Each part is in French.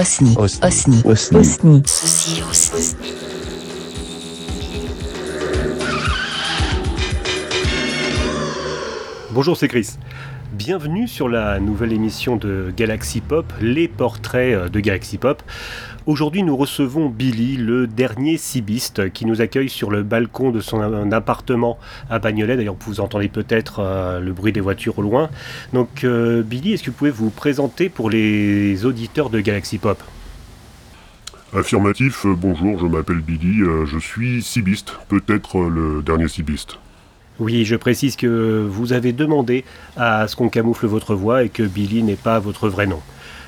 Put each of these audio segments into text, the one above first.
Osni. Osni. Osni. Osni. Osni. Ceci aussi. Bonjour, c'est Chris. Bienvenue sur la nouvelle émission de Galaxy Pop, les portraits euh, de Galaxy Pop. Aujourd'hui, nous recevons Billy, le dernier cibiste, qui nous accueille sur le balcon de son appartement à Bagnolet. D'ailleurs, vous entendez peut-être euh, le bruit des voitures au loin. Donc, euh, Billy, est-ce que vous pouvez vous présenter pour les auditeurs de Galaxy Pop? Affirmatif, euh, bonjour, je m'appelle Billy, je suis cibiste, peut-être le dernier cibiste. Oui, je précise que vous avez demandé à ce qu'on camoufle votre voix et que Billy n'est pas votre vrai nom.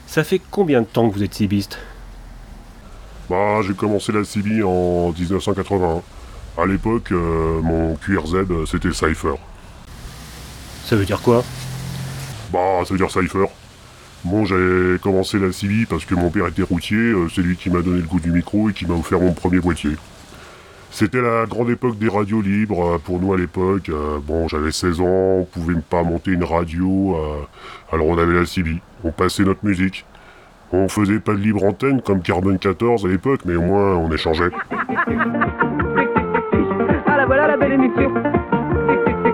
Ça fait combien de temps que vous êtes cibiste? Bah, j'ai commencé la CB en 1981. À l'époque, euh, mon QRZ, euh, c'était Cypher. Ça veut dire quoi? Bah, ça veut dire Cypher. Bon, j'ai commencé la CB parce que mon père était routier, euh, c'est lui qui m'a donné le goût du micro et qui m'a offert mon premier boîtier. C'était la grande époque des radios libres pour nous à l'époque. Euh, bon, j'avais 16 ans, on pouvait pas monter une radio, euh, alors on avait la CB. On passait notre musique. On faisait pas de libre antenne comme Carbone 14 à l'époque, mais au moins on échangeait. Ah la voilà la belle émission.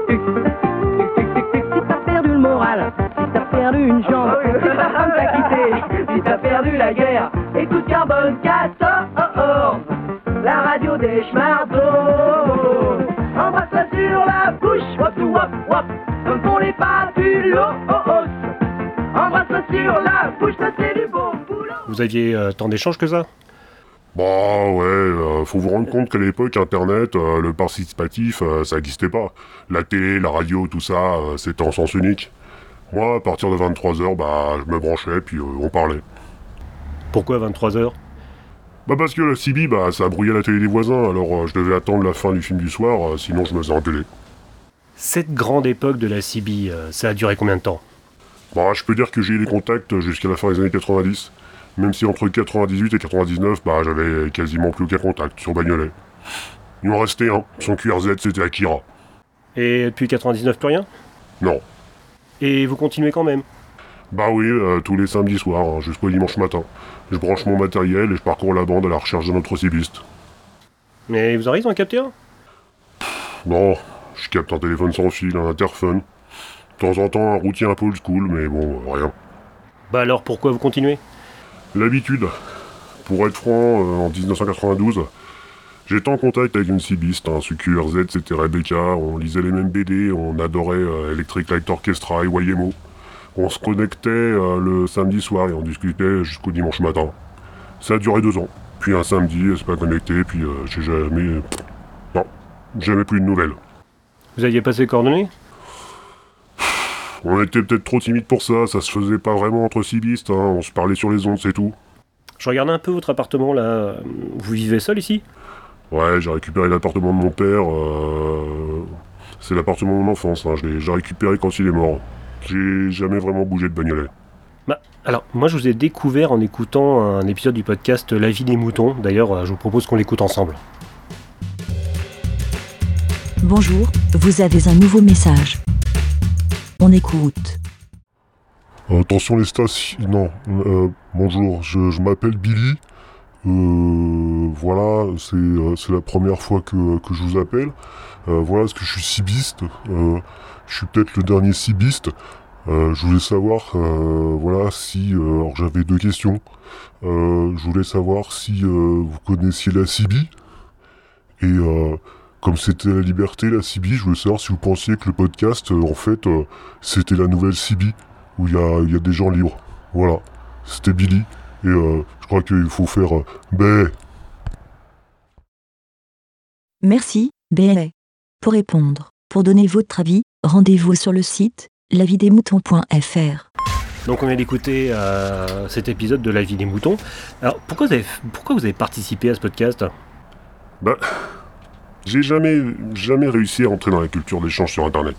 Si t'as perdu le moral, si t'as perdu une jambe, si ta femme t'a quitté, si t'as perdu la guerre, écoute Carbone 14, la radio des schmardos. Embrasse-la sur la bouche, wop tout wop wop, comme font les papulos. Embrasse-la sur la bouche, ça Vous aviez euh, tant d'échanges que ça? Bah ouais, euh, faut vous rendre compte qu'à l'époque, Internet, euh, le participatif, ça n'existait pas. La télé, la radio, tout ça, c'était en sens unique. Moi, à partir de 23h, bah, je me branchais, puis on parlait. Pourquoi 23h Bah parce que la CB, bah, ça brouillait la télé des voisins, alors je devais attendre la fin du film du soir, sinon je me faisais engueuler. Cette grande époque de la CB, ça a duré combien de temps? Bah, je peux dire que j'ai eu des contacts jusqu'à la fin des années 90, même si entre 98 et 99, bah, j'avais quasiment plus aucun contact sur Bagnolet. Il m'en restait un, son QRZ, c'était Akira. Et depuis 99, plus rien? Non. Et vous continuez quand même? Bah oui, euh, tous les samedis soirs, hein, jusqu'au dimanche matin. Je branche mon matériel et je parcours la bande à la recherche d'un autre cibiste. Mais vous arrivez à en capter un? Non, je capte un téléphone sans fil, un interphone. De temps en temps, un routier un peu old school, mais bon, rien. Bah alors pourquoi vous continuez? L'habitude. Pour être franc, euh, en 1992, j'étais en contact avec une cibiste, un QRZ, c'était Rebecca, on lisait les mêmes BD, on adorait euh, Electric Light Orchestra et YMO. On se connectait euh, le samedi soir et on discutait jusqu'au dimanche matin. Ça a duré deux ans. Puis un samedi, elle s'est pas connectée, puis j'ai jamais... Non, jamais plus de nouvelles. Vous aviez passé coordonnées? On était peut-être trop timide pour ça, ça se faisait pas vraiment entre cibistes, hein, on se parlait sur les ondes, c'est tout. Je regardais un peu votre appartement là. Vous vivez seul ici? Ouais, j'ai récupéré l'appartement de mon père. euh, C'est l'appartement de mon enfance. hein, Je l'ai j'ai récupéré quand il est mort. J'ai jamais vraiment bougé de bagnolet. Bah, alors, moi je vous ai découvert en écoutant un épisode du podcast La vie des moutons. D'ailleurs, euh, je vous propose qu'on l'écoute ensemble. Bonjour, vous avez un nouveau message. On écoute. Attention les stations. Non, euh, bonjour, je, m'appelle Billy. Euh, voilà, c'est euh, c'est la première fois que, que je vous appelle. Euh, voilà, parce que je suis cibiste. Je suis peut-être le dernier cibiste. Je voulais savoir, voilà, si... alors j'avais deux questions. Je voulais savoir si vous connaissiez la CIBI. Et comme c'était la liberté, la CIBI, je voulais savoir si vous pensiez que le podcast, euh, en fait, euh, c'était la nouvelle CIBI, où il y a, il y a des gens libres. Voilà, c'était Billy. Et euh, je crois qu'il faut faire... Euh, bé. Merci, BLA. Pour répondre, pour donner votre avis, rendez-vous sur le site lavidesmoutons.fr. Donc on vient d'écouter euh, cet épisode de La vie des moutons. Alors pourquoi vous avez, pourquoi vous avez participé à ce podcast? Bah, j'ai jamais, jamais réussi à entrer dans la culture d'échange sur Internet.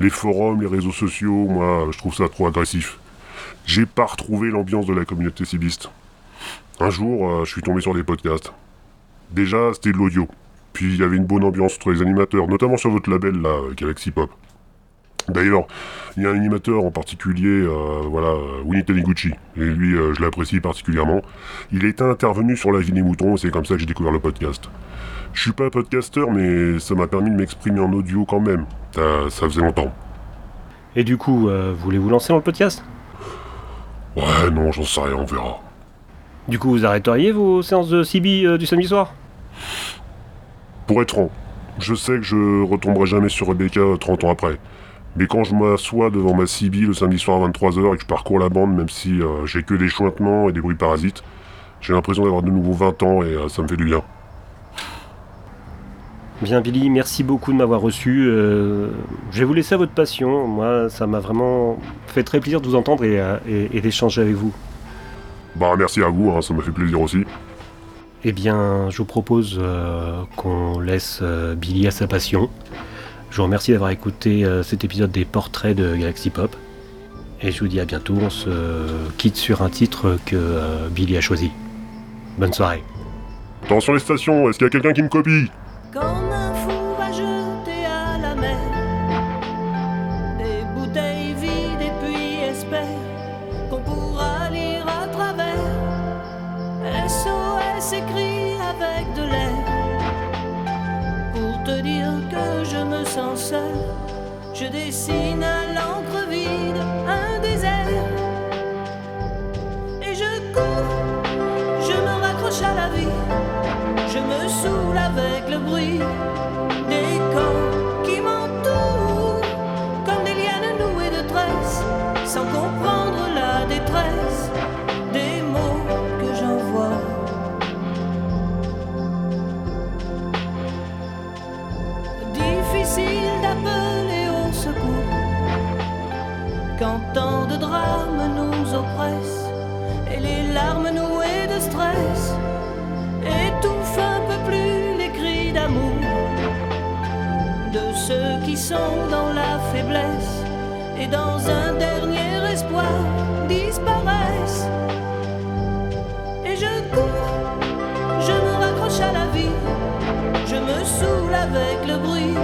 Les forums, les réseaux sociaux, moi, je trouve ça trop agressif. J'ai pas retrouvé l'ambiance de la communauté cibiste. Un jour, euh, je suis tombé sur des podcasts. Déjà, c'était de l'audio. Puis il y avait une bonne ambiance entre les animateurs, notamment sur votre label là, euh, Galaxy Pop. D'ailleurs, il y a un animateur en particulier, euh, voilà, Winnie Taniguchi, et lui, je l'apprécie particulièrement. Il est intervenu sur la vie des moutons, et c'est comme ça que j'ai découvert le podcast. Je suis pas podcasteur, mais ça m'a permis de m'exprimer en audio quand même. Ça, ça faisait longtemps. Et du coup, euh, voulez vous lancer dans le podcast? Ouais, non, j'en sais rien, on verra. Du coup, vous arrêteriez vos séances de CB euh, du samedi soir? Pour être franc, je sais que je retomberai jamais sur Rebecca euh, 30 ans après. Mais quand je m'assois devant ma CB le samedi soir à 23h et que je parcours la bande, même si euh, j'ai que des chuintements et des bruits parasites, j'ai l'impression d'avoir de nouveau 20 ans et euh, ça me fait du bien. Bien Billy, merci beaucoup de m'avoir reçu. Euh, je vais vous laisser à votre passion. Moi, ça m'a vraiment fait très plaisir de vous entendre et, euh, et- et d'échanger avec vous. Bah merci à vous, hein, ça m'a fait plaisir aussi. Eh bien, je vous propose euh, qu'on laisse euh, Billy à sa passion. Je vous remercie d'avoir écouté cet épisode des portraits de Galaxy Pop. Et je vous dis à bientôt. On se quitte sur un titre que Billy a choisi. Bonne soirée. Attention les stations, est-ce qu'il y a quelqu'un qui me copie? Comme un fou va jeter à la mer des bouteilles vides et puis espère qu'on pourra lire à travers. SOS écrit avec de l'air pour te dire que je me sens seul. Je dessine à l'encre vide un désert avec le bruit des corps qui m'entourent comme des lianes nouées de tresses, sans comprendre la détresse des mots que j'envoie. Difficile d'appeler au secours quand tant de drames nous oppressent et les larmes nouées de stress un peu plus les cris d'amour de ceux qui sont dans la faiblesse et dans un dernier espoir disparaissent. Et je cours, je me raccroche à la vie, je me saoule avec le bruit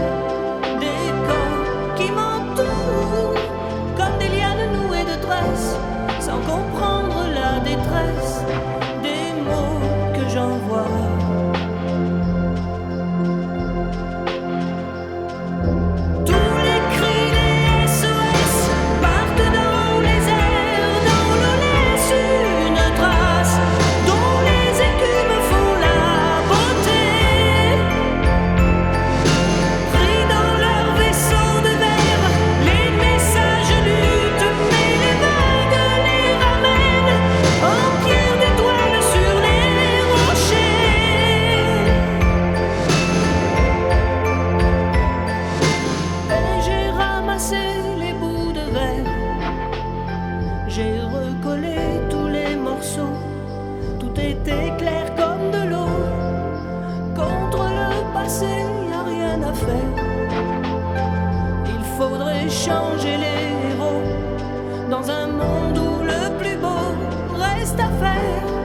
nothing.